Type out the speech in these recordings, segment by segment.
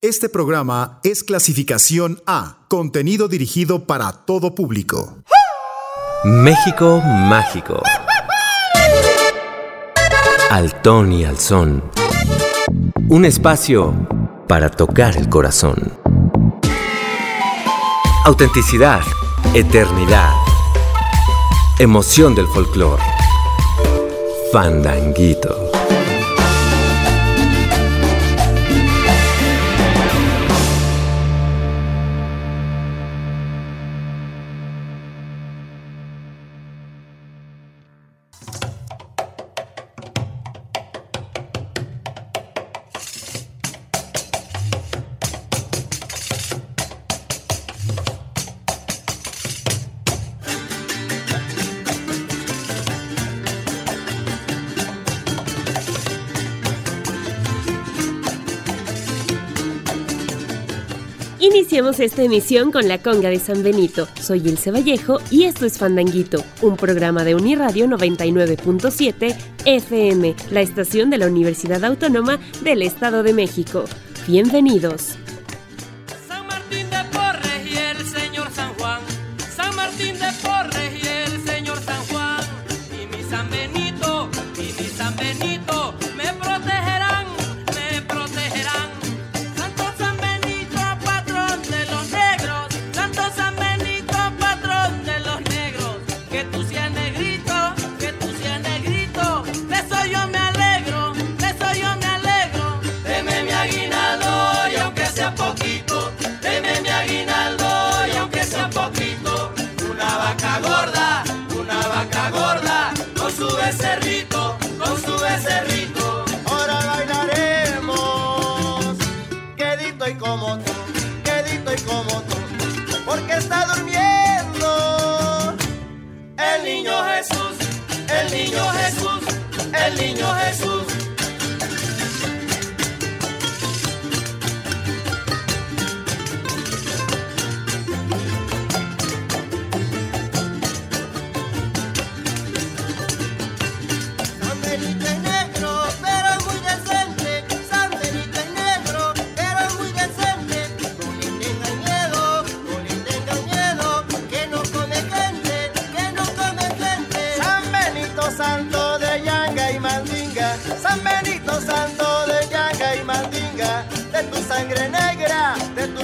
Este programa es clasificación A, contenido dirigido para todo público. México mágico. Al ton y al son. Un espacio para tocar el corazón. Autenticidad, eternidad, emoción del folclore. Fandanguito. Emisión con la conga de San Benito. Soy Ilse Vallejo y esto es Fandanguito, un programa de Uniradio 99.7 FM, la estación de la Universidad Autónoma del Estado de México. Bienvenidos. Ahora bailaremos, quedito y como tú, quedito y como tú, porque está durmiendo el niño Jesús, el niño Jesús, el niño Jesús.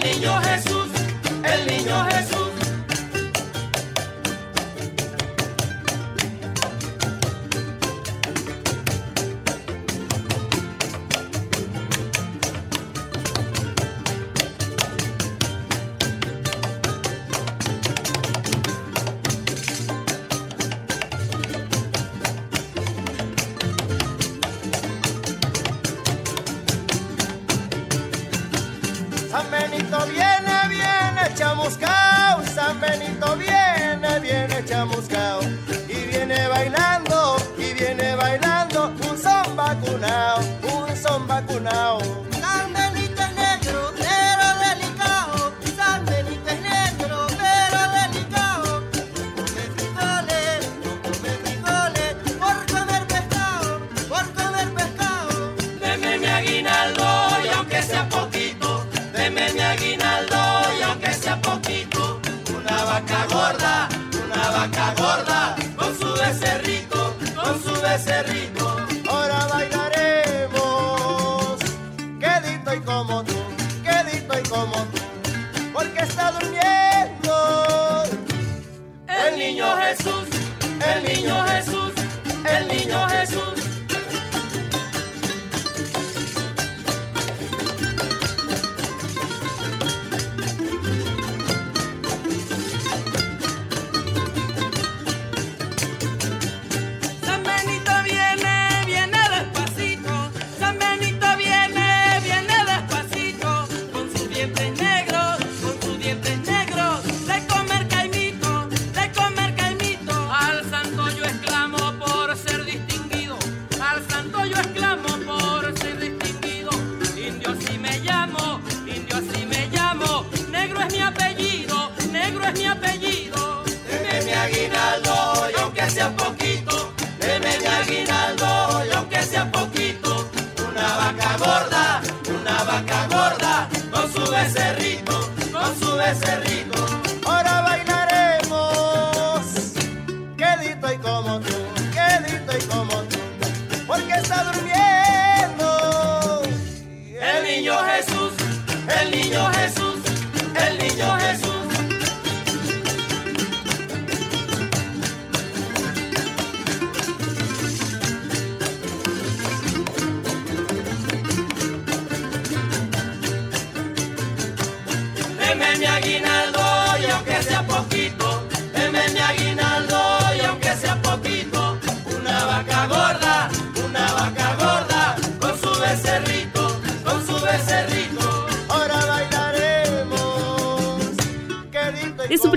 niño Jesús.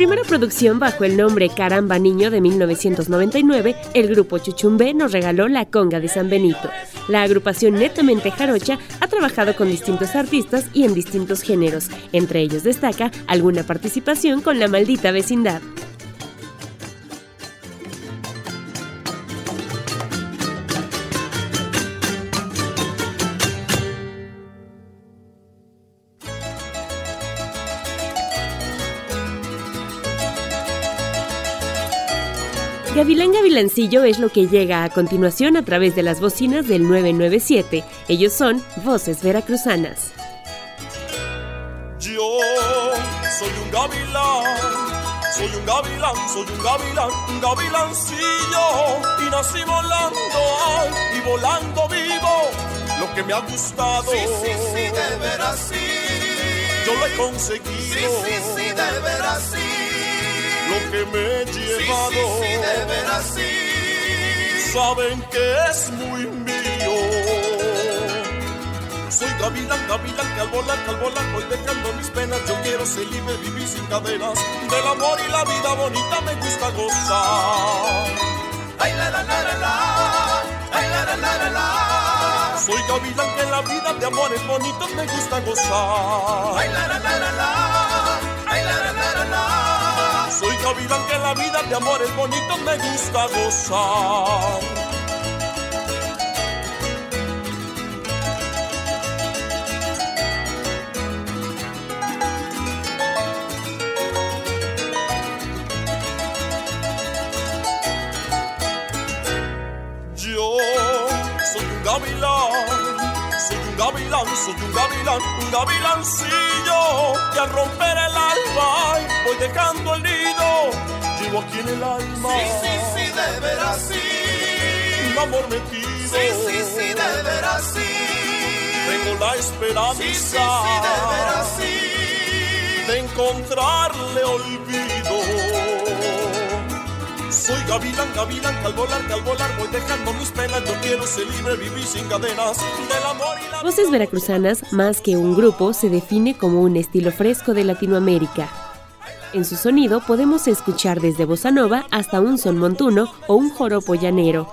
Primera producción bajo el nombre Caramba Niño de 1999, el grupo Chuchumbe nos regaló La Conga de San Benito. La agrupación netamente jarocha ha trabajado con distintos artistas y en distintos géneros. Entre ellos destaca alguna participación con La Maldita Vecindad. Gavilancillo es lo que llega a continuación a través de las bocinas del 997. Ellos son Voces Veracruzanas. Yo soy un gavilán, soy un gavilán, soy un gavilán, un gavilancillo y nací volando y volando vivo. Lo que me ha gustado, sí, sí, sí, de veras sí. Yo lo he conseguido, sí, sí, sí, de veras sí lo que me he llevado. Sí, sí, de veras sí. Saben que es muy mío. Soy gavilán, gavilán, que al volar, que al volar voy dejando mis penas. Yo quiero ser libre, vivir sin cadenas. Del amor y la vida bonita me gusta gozar. Ay, la, la, la, la, la. Ay, la, la, la, la, la. Soy gavilán que en la vida de amores bonitos me gusta gozar. Ay, la, la, la, la, la. Ay, la, la, la, la, la. Gavilán que la vida de amores bonitos me gusta gozar. Yo soy un gavilán gavilán, soy un gavilán, un gavilancillo que al romper el alba voy dejando el nido. Llevo aquí en el alma. Sí, sí, sí, de veras sí. Un amor metido. Sí, sí, sí, de veras sí. Tengo la esperanza. Sí, sí, sí, de veras sí. De encontrarle olvido. Soy gavilán, gavilán, que al volar, al volar voy dejando mis penas. Yo quiero ser libre, vivir sin cadenas del amor y la... Voces Veracruzanas, más que un grupo, se define como un estilo fresco de Latinoamérica. En su sonido podemos escuchar desde bossa nova hasta un son montuno o un joropo llanero,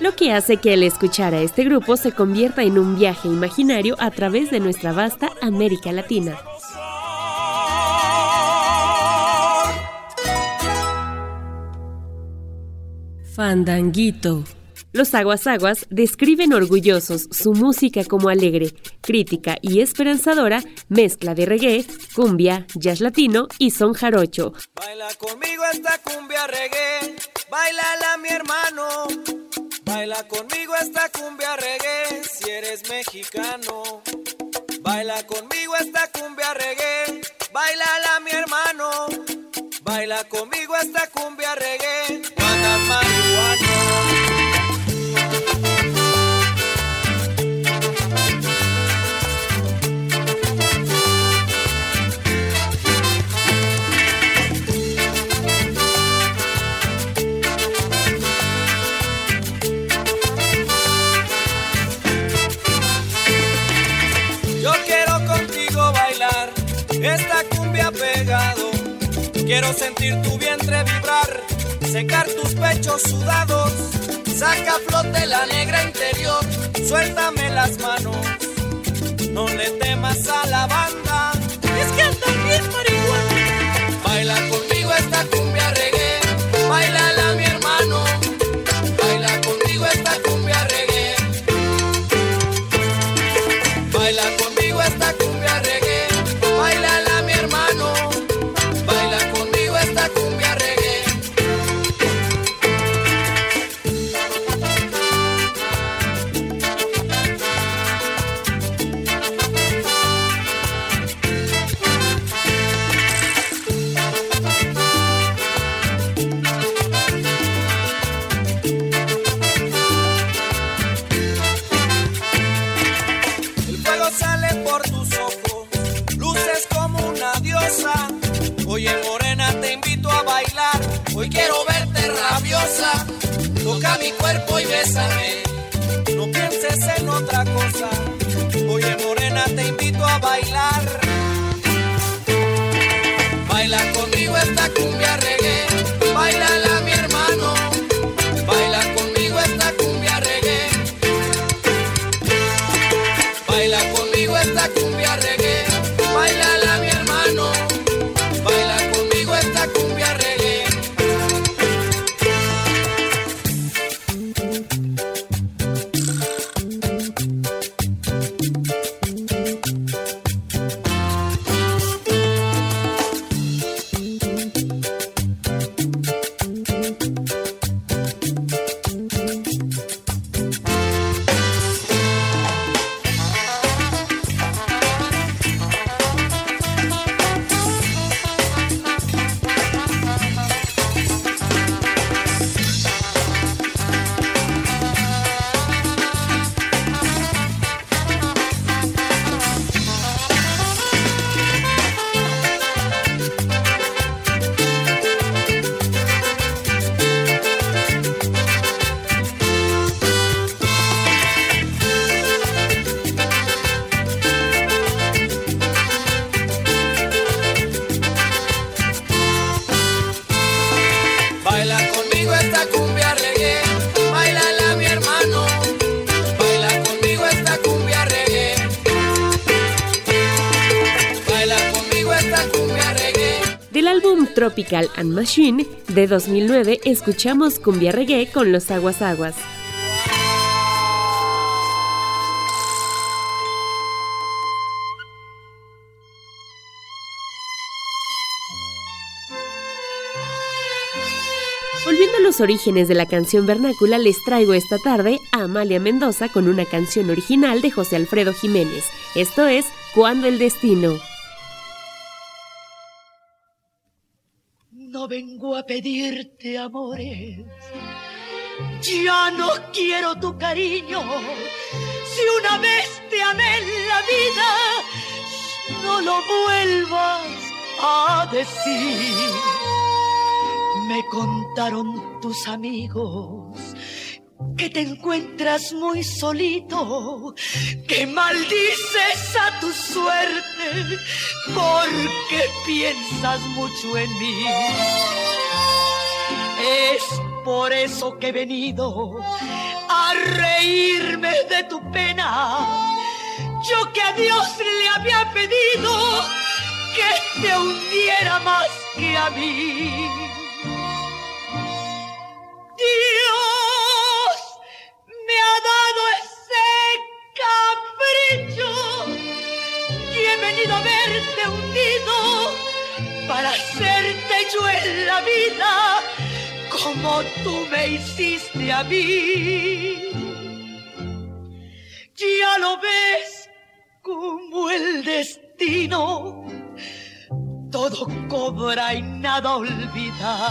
lo que hace que el escuchar a este grupo se convierta en un viaje imaginario a través de nuestra vasta América Latina. Fandanguito. Los Aguas Aguas describen orgullosos su música como alegre, crítica y esperanzadora, mezcla de reggae, cumbia, jazz latino y son jarocho. Baila conmigo esta cumbia reggae, bailala mi hermano. Baila conmigo esta cumbia reggae, si eres mexicano. Baila conmigo esta cumbia reggae, bailala mi hermano. Baila conmigo esta cumbia reggae, Sentir tu vientre vibrar, secar tus pechos sudados. Saca a flote la negra interior, suéltame las manos. No le temas a la banda, es que andan bien marihuana. Baila conmigo esta cumbia reggae, baila Tropical and Machine de 2009 escuchamos cumbia reggae con los aguas aguas. Volviendo a los orígenes de la canción vernácula, les traigo esta tarde a Amalia Mendoza con una canción original de José Alfredo Jiménez. Esto es Cuando el Destino. No vengo a pedirte amores, ya no quiero tu cariño. Si una vez te amé en la vida, no lo vuelvas a decir. Me contaron tus amigos que te encuentras muy solito, que maldices a tu suerte porque piensas mucho en mí. Es por eso que he venido a reírme de tu pena. Yo que a Dios le había pedido que te hundiera más que a mí. A verte hundido para hacerte yo en la vida como tú me hiciste a mí. Ya lo ves como el destino todo cobra y nada olvidar.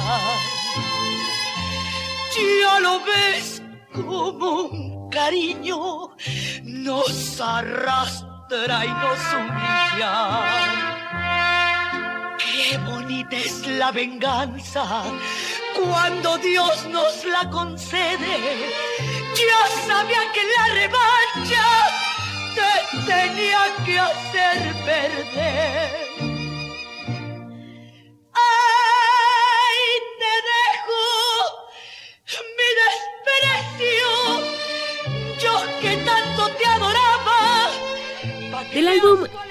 Ya lo ves como un cariño nos arrastra arrastrar y nos. Qué bonita es la venganza cuando Dios nos la concede. Ya sabía que la revancha te tenía que hacer perder. ¡Ay, te dejo mi desprecio! Yo que tanto te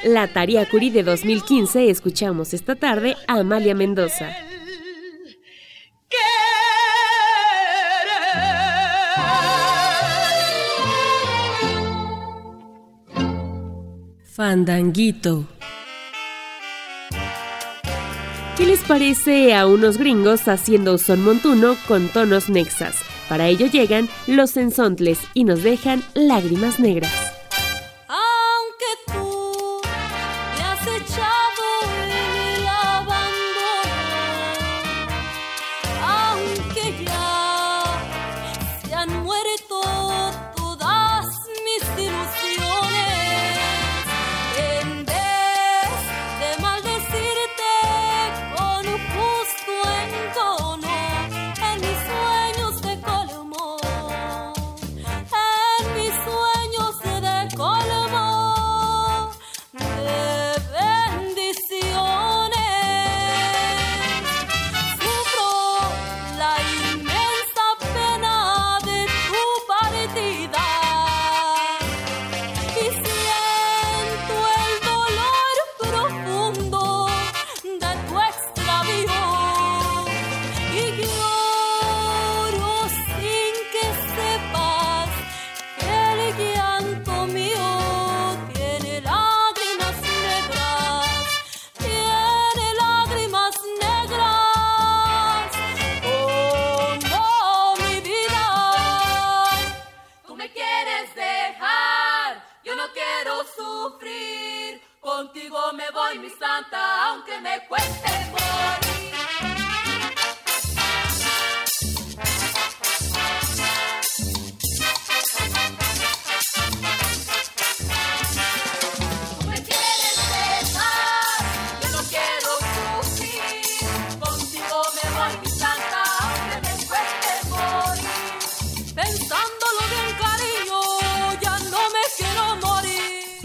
la Tariacuri de 2015 escuchamos esta tarde a Amalia Mendoza. Fandanguito. ¿Qué les parece a unos gringos haciendo son montuno con tonos nexas? Para ello llegan los ensontles y nos dejan lágrimas negras.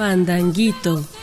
Fandanguito.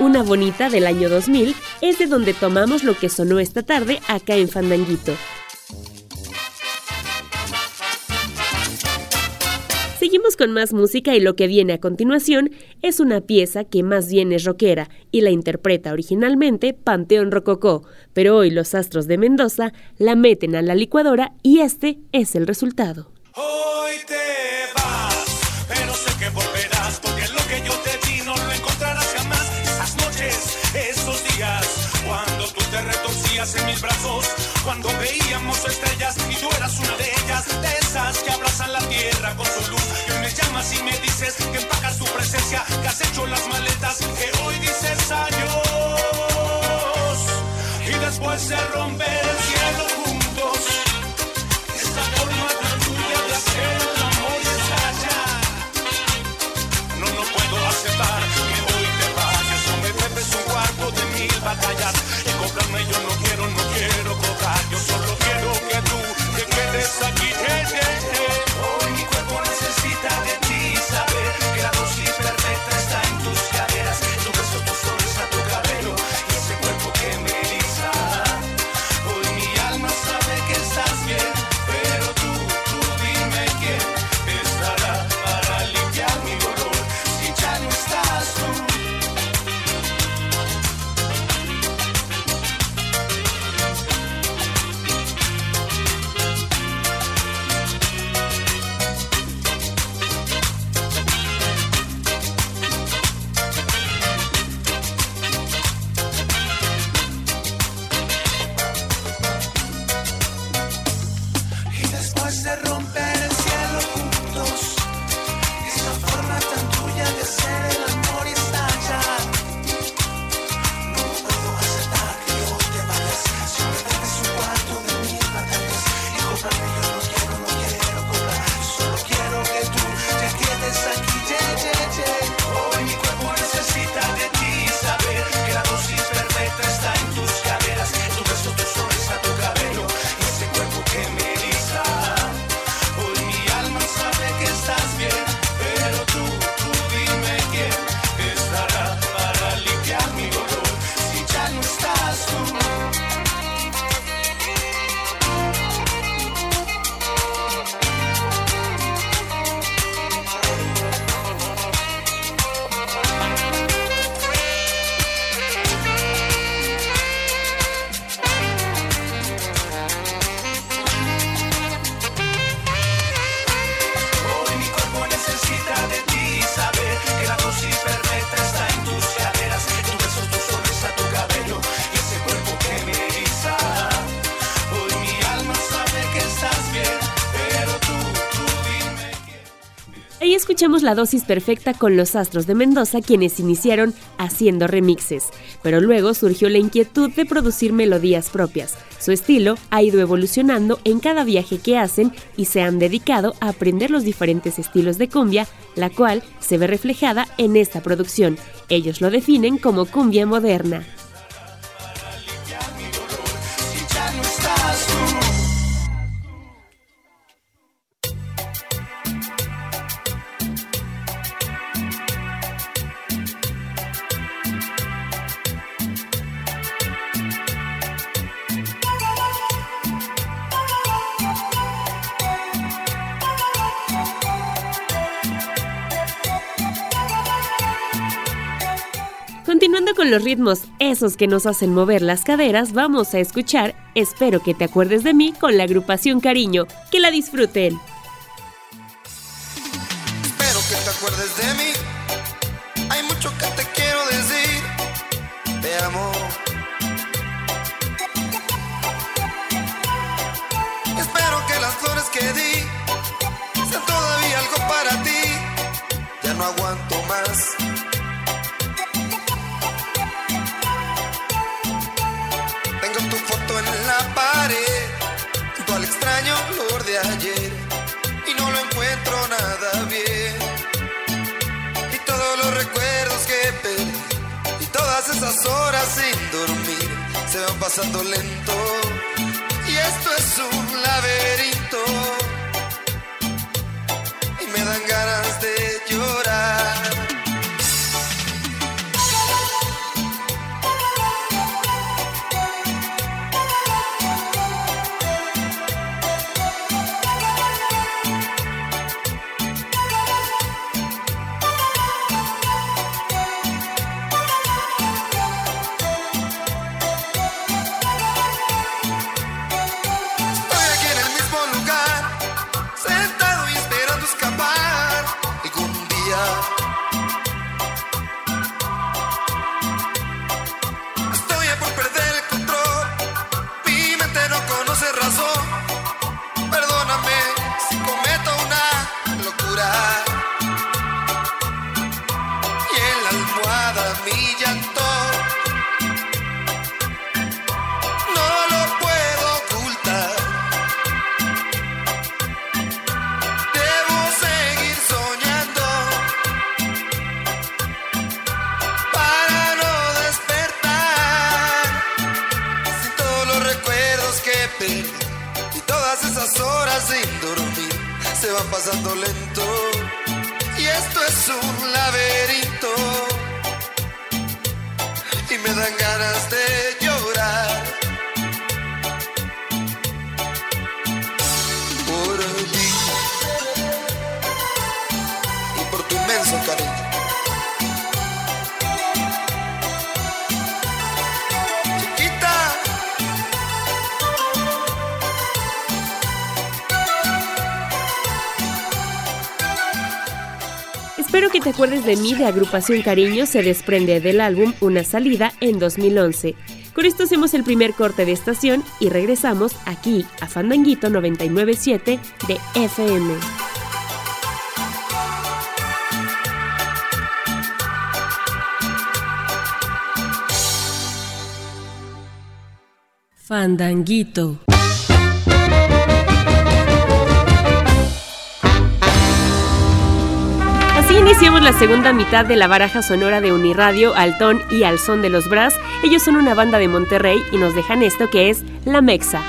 Una Bonita del año 2000 es de donde tomamos lo que sonó esta tarde acá en Fandanguito. Seguimos con más música y lo que viene a continuación es una pieza que más bien es rockera y la interpreta originalmente Panteón Rococó, pero hoy los astros de Mendoza la meten a la licuadora y este es el resultado. en mis brazos cuando veíamos estrellas y tú eras una de ellas, de esas que abrazan la tierra con su luz. Y me llamas y me dices que empacas tu presencia, que has hecho las maletas, que hoy dices adiós. Y después se rompe el cielo juntos. Esta forma tan tuya de hacer el amor está. No, no puedo aceptar que hoy te vayas. O me bebes un cuarto de mil batallas y comprarme yo no quiero. Yes, I. escuchamos la dosis perfecta con los Astros de Mendoza, quienes iniciaron haciendo remixes, pero luego surgió la inquietud de producir melodías propias. Su estilo ha ido evolucionando en cada viaje que hacen y se han dedicado a aprender los diferentes estilos de cumbia, la cual se ve reflejada en esta producción. Ellos lo definen como cumbia moderna. Los ritmos, esos que nos hacen mover las caderas, vamos a escuchar Espero que te acuerdes de mí con la agrupación Cariño. Que la disfruten. Esas horas sin dormir se van pasando lento. Y esto es un laberinto y me dan ganas de llorar. Espero que te acuerdes de mí de Agrupación Cariño se desprende del álbum Una salida en 2011. Con esto hacemos el primer corte de estación y regresamos aquí a Fandanguito 997 de FM. Fandanguito. Iniciamos la segunda mitad de la baraja sonora de Uniradio, Altón y Al Son de los Bras. Ellos son una banda de Monterrey y nos dejan esto que es La Mexa.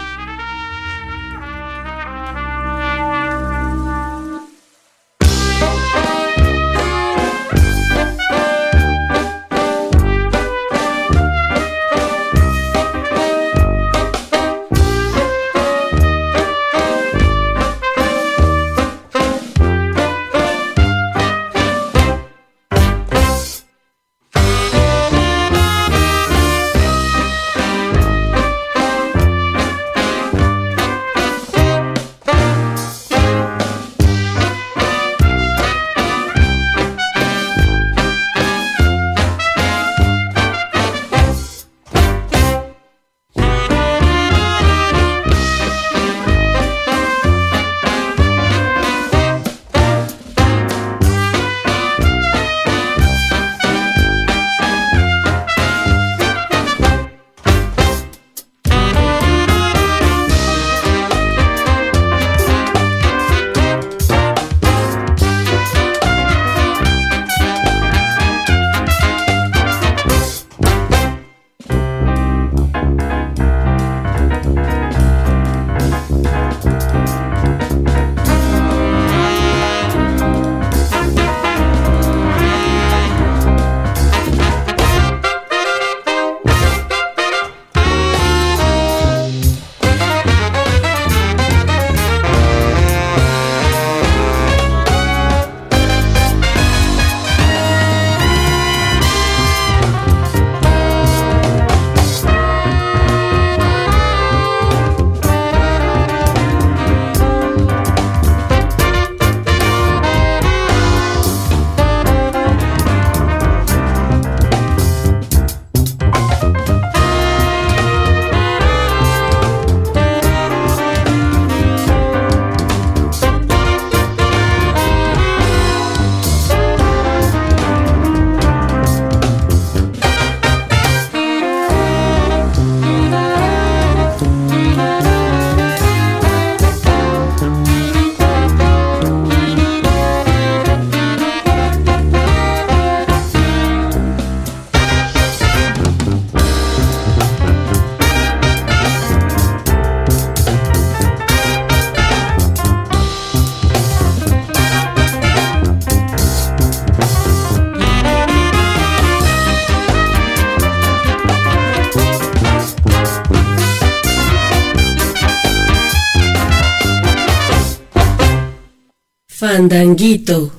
Fandanguito.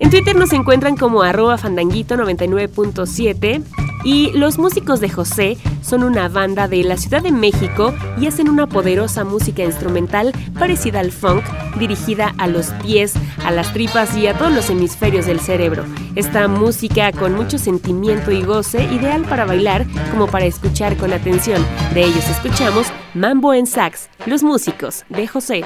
En Twitter nos encuentran como arroba fandanguito99.7 y los músicos de José son una banda de la Ciudad de México y hacen una poderosa música instrumental parecida al funk, dirigida a los pies, a las tripas y a todos los hemisferios del cerebro. Esta música con mucho sentimiento y goce, ideal para bailar como para escuchar con atención. De ellos escuchamos Mambo en Sax, los músicos de José.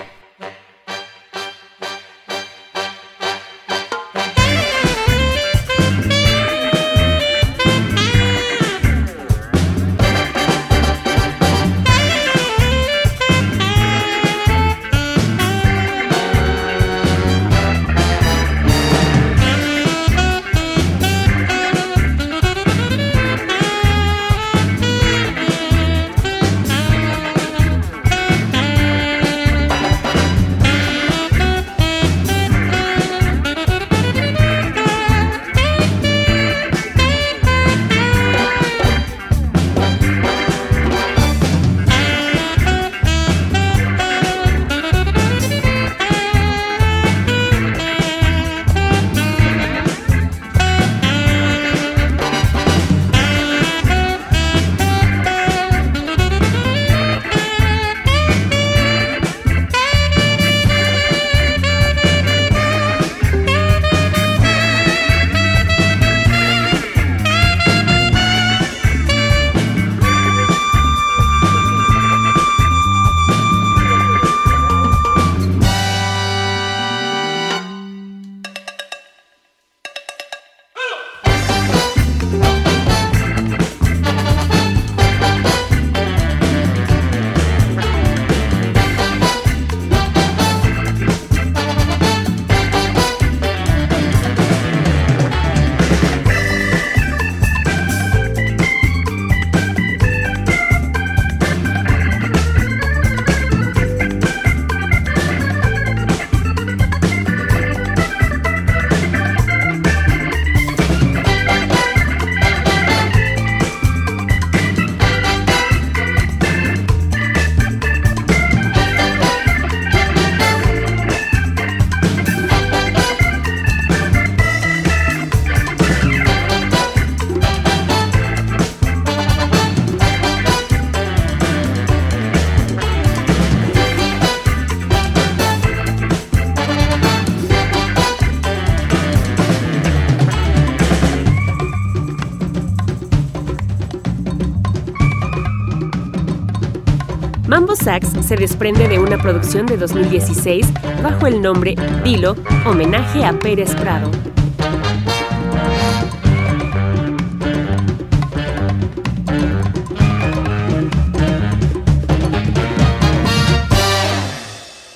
Se desprende de una producción de 2016 bajo el nombre Dilo, homenaje a Pérez Prado.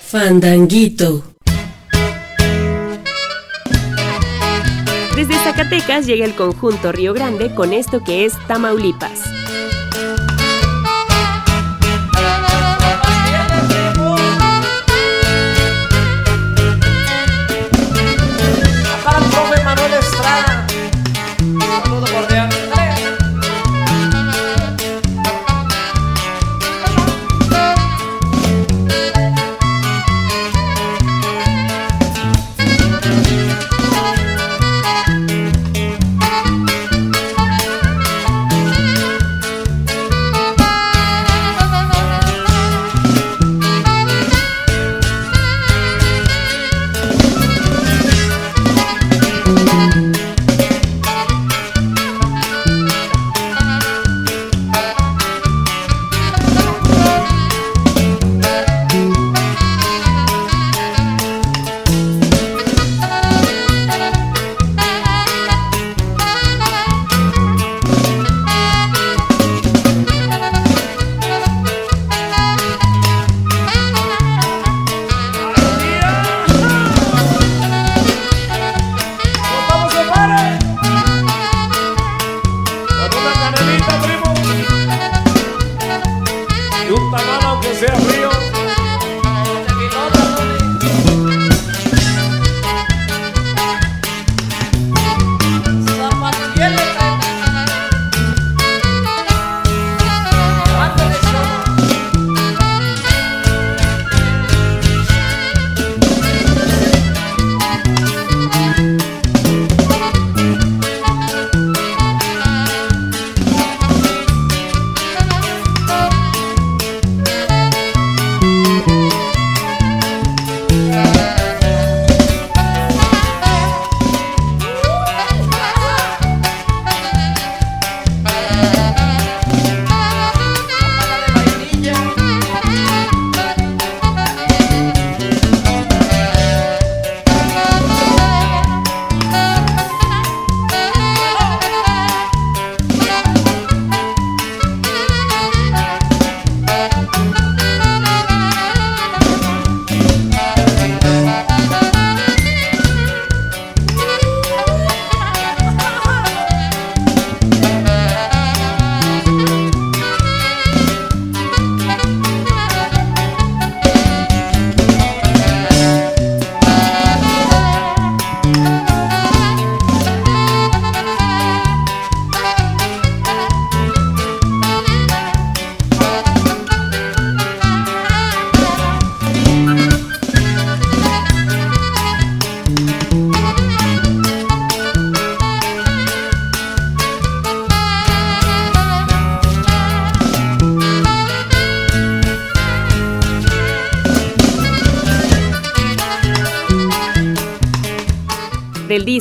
Fandanguito. Desde Zacatecas llega el conjunto Río Grande con esto que es Tamaulipas.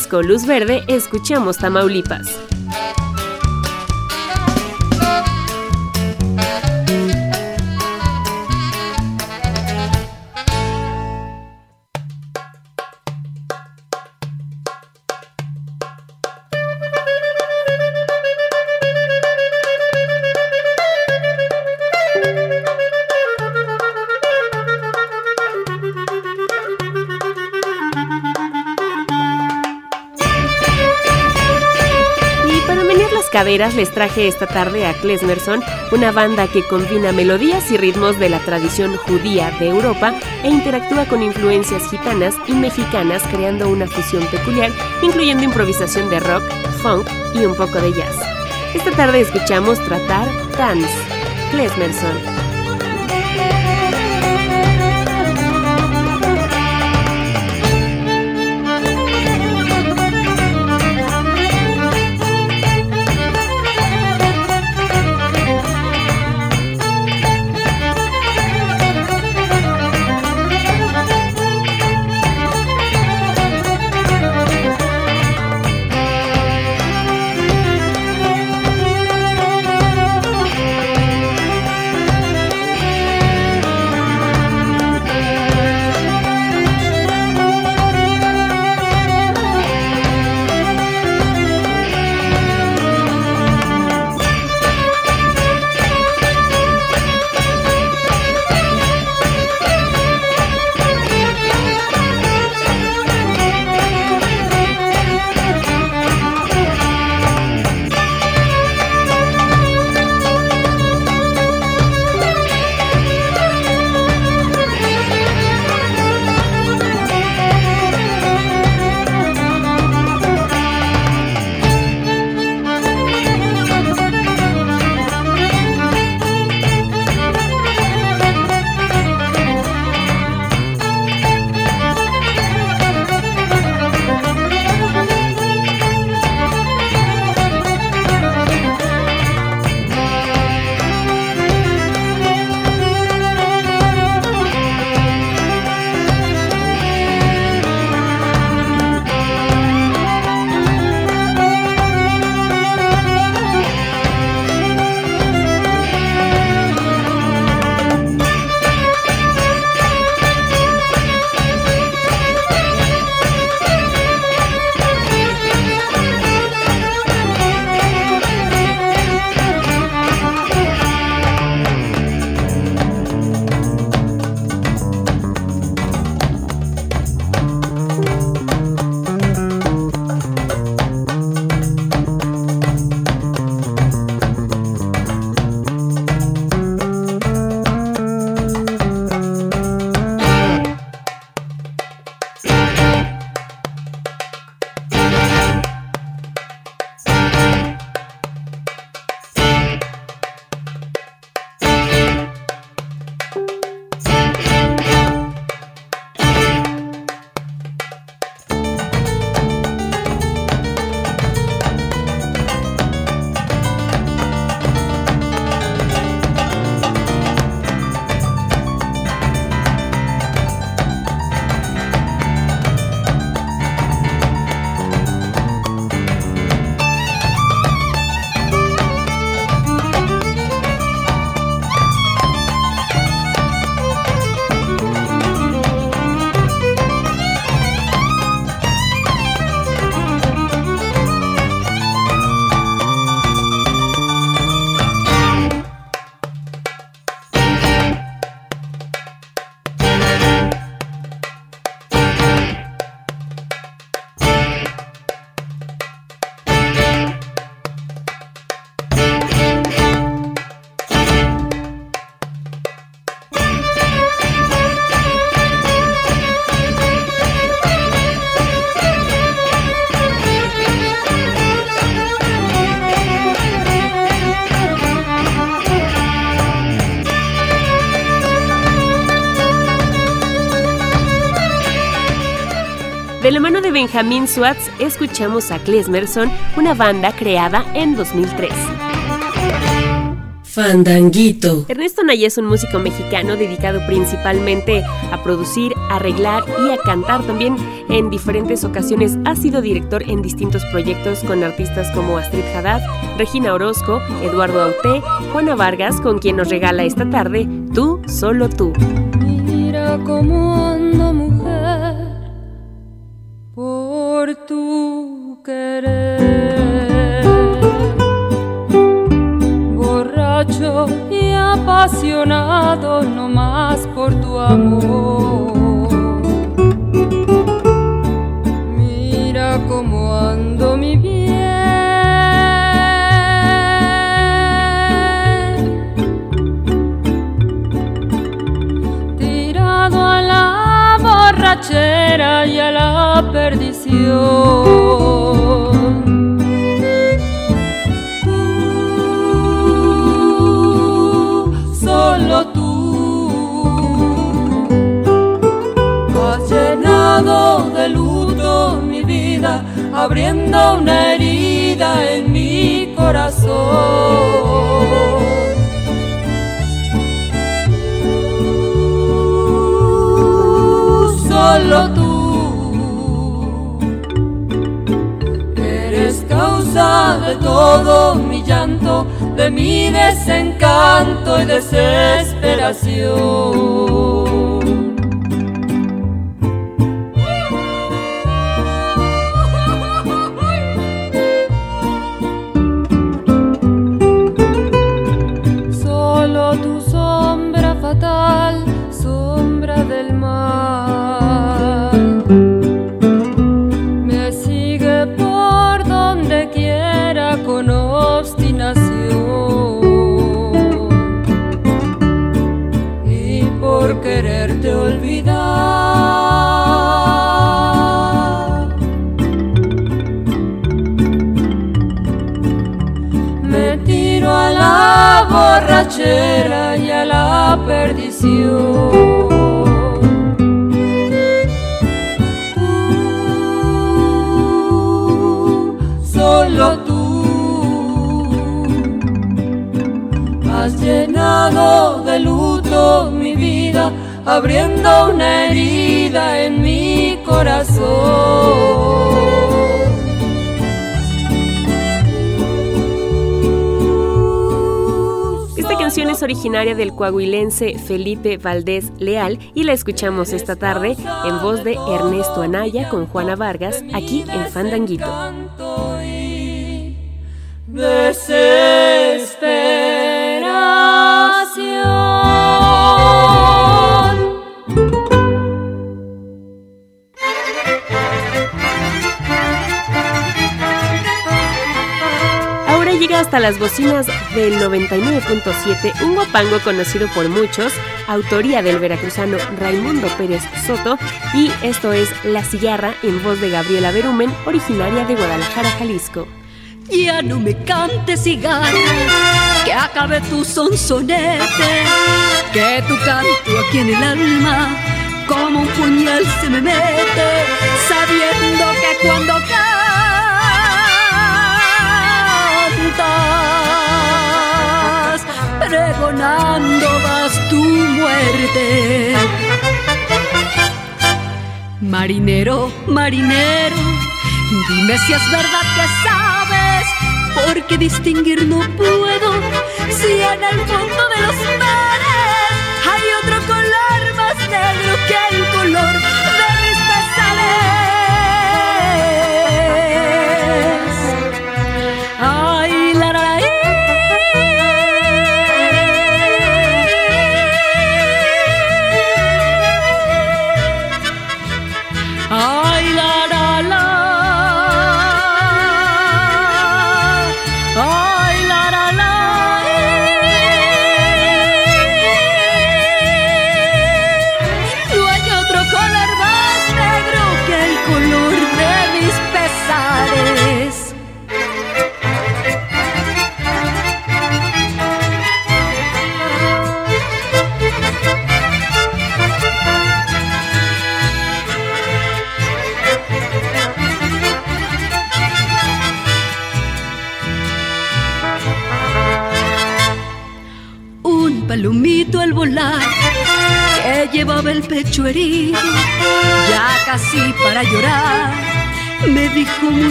Disco Luz Verde escuchamos Tamaulipas. Caderas les traje esta tarde a Klesmerson, una banda que combina melodías y ritmos de la tradición judía de Europa e interactúa con influencias gitanas y mexicanas creando una fusión peculiar, incluyendo improvisación de rock, funk y un poco de jazz. Esta tarde escuchamos Tratar Dance, Klesmerson. Benjamin Swartz, escuchamos a Klesmerson, una banda creada en 2003. Fandanguito. Ernesto Naya es un músico mexicano dedicado principalmente a producir, arreglar y a cantar. También en diferentes ocasiones ha sido director en distintos proyectos con artistas como Astrid Haddad, Regina Orozco, Eduardo Auté, Juana Vargas, con quien nos regala esta tarde Tú, solo tú. Mira cómo ando y a la perdición. de luto mi vida, abriendo una herida en mi corazón. Solo de todo mi llanto, de mi desencanto y desesperación. Y a la perdición. solo tú has llenado de luto mi vida, abriendo una herida en mi corazón. Es originaria del coahuilense Felipe Valdés Leal y la escuchamos esta tarde en voz de Ernesto Anaya con Juana Vargas aquí en Fandanguito. Hasta las bocinas del 99.7 un guapango conocido por muchos, autoría del veracruzano Raimundo Pérez Soto, y esto es La Cigarra en voz de Gabriela Berumen, originaria de Guadalajara, Jalisco. Ya no me cantes cigarra, que acabe tu sonsonete, que tu canto aquí en el alma como un puñal se me mete, sabiendo que cuando pregonando vas tu muerte. Marinero, marinero, dime si es verdad que sabes, porque distinguir no puedo si en el fondo de los mares hay otro color más negro que el color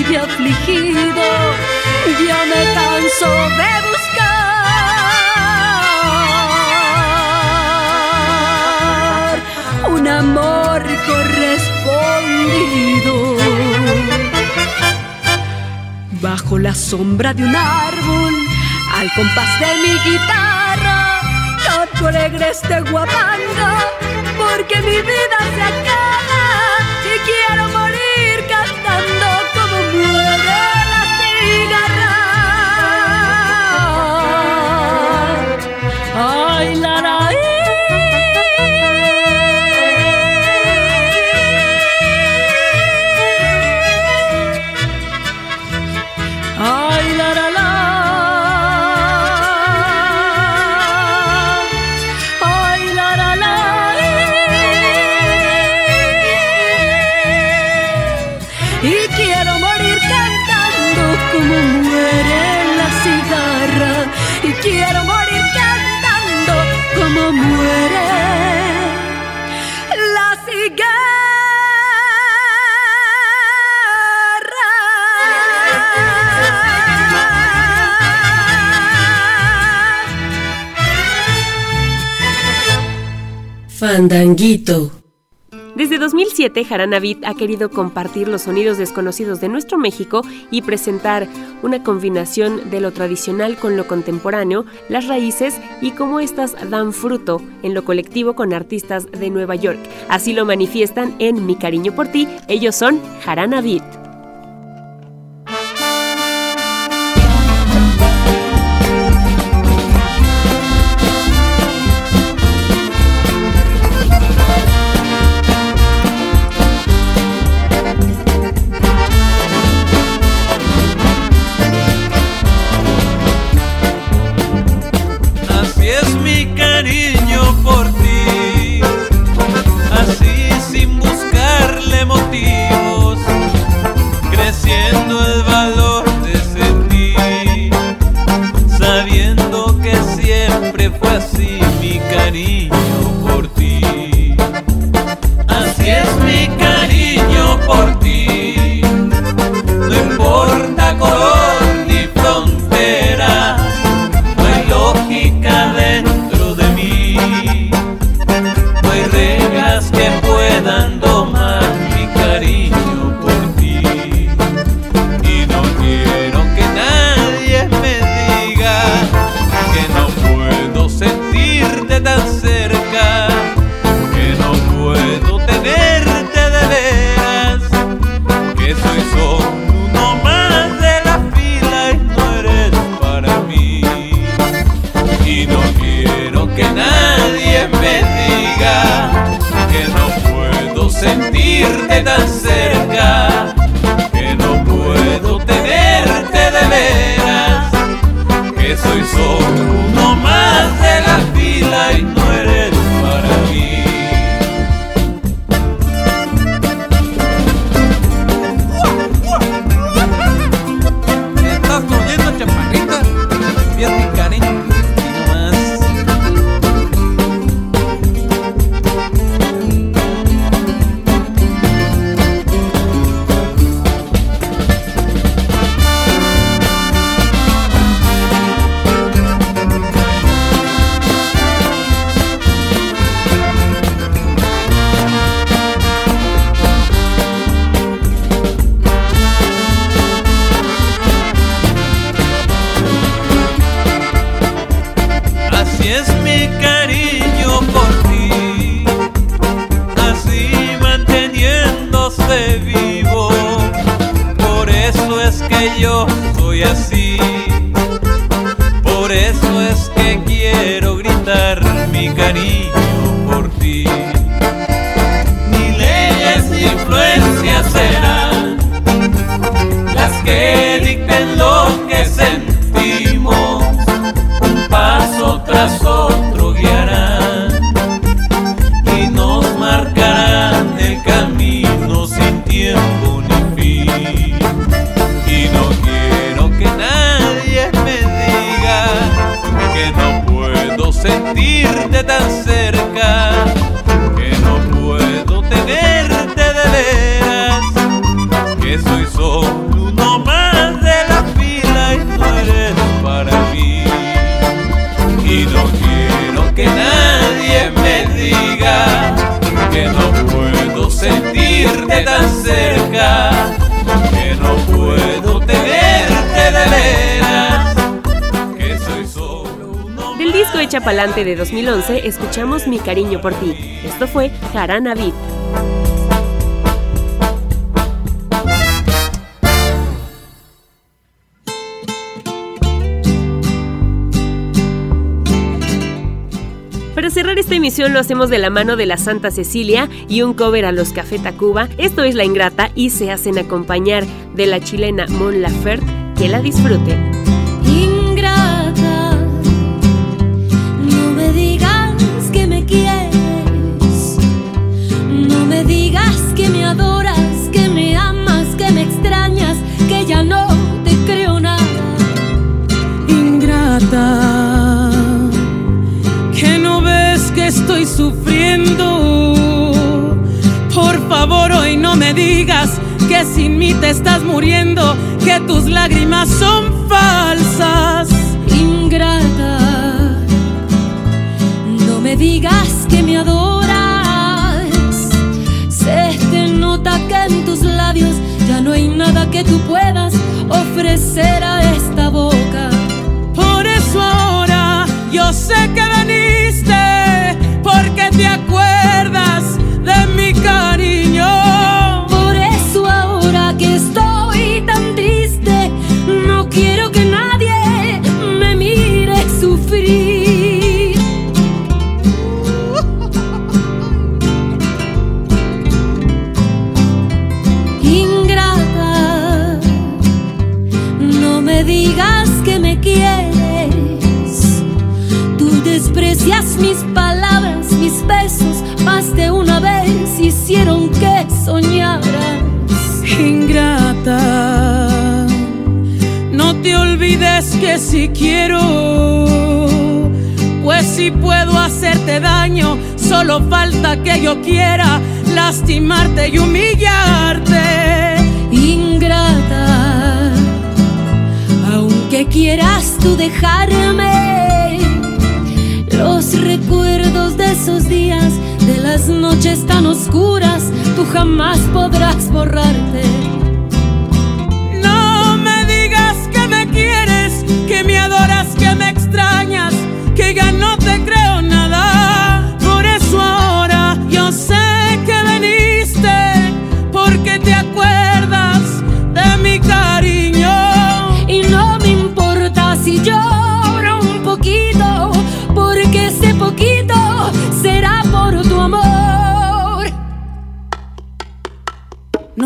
y afligido, ya me canso de buscar un amor correspondido. Bajo la sombra de un árbol, al compás de mi guitarra, canto alegre este guapango, porque mi vida se acaba y quiero Fandanguito. Desde 2007, Jaranavit ha querido compartir los sonidos desconocidos de nuestro México y presentar una combinación de lo tradicional con lo contemporáneo, las raíces y cómo éstas dan fruto en lo colectivo con artistas de Nueva York. Así lo manifiestan en Mi Cariño por Ti, ellos son Jaranavit. yo soy así. Por eso es que quiero gritar mi cariño. Echa Palante de 2011 escuchamos Mi cariño por ti. Esto fue Jarana. Para cerrar esta emisión lo hacemos de la mano de la Santa Cecilia y un cover a los Café Tacuba. Esto es La Ingrata y se hacen acompañar de la chilena Mon Laferte. Que la disfruten. Tus lágrimas solo falta que yo quiera lastimarte y humillarte. Ingrata, aunque quieras tú dejarme, los recuerdos de esos días, de las noches tan oscuras, tú jamás podrás borrarte.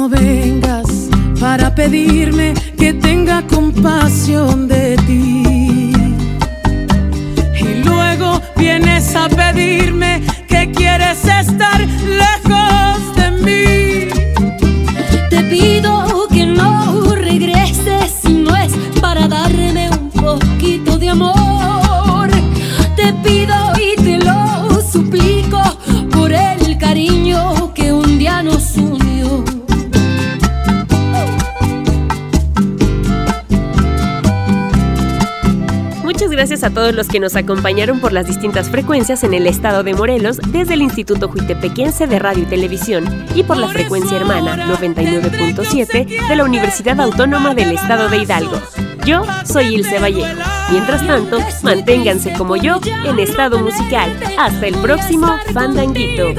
Vengas para pedirme que tenga compasión de ti. Y luego vienes a pedirme que quieres estar lejos gracias a todos los que nos acompañaron por las distintas frecuencias en el estado de Morelos desde el Instituto Juitepequense de Radio y Televisión y por la frecuencia hermana 99.7 de la Universidad Autónoma del Estado de Hidalgo. Yo soy Ilse Vallejo. Mientras tanto, manténganse como yo en estado musical. Hasta el próximo Fandanguito.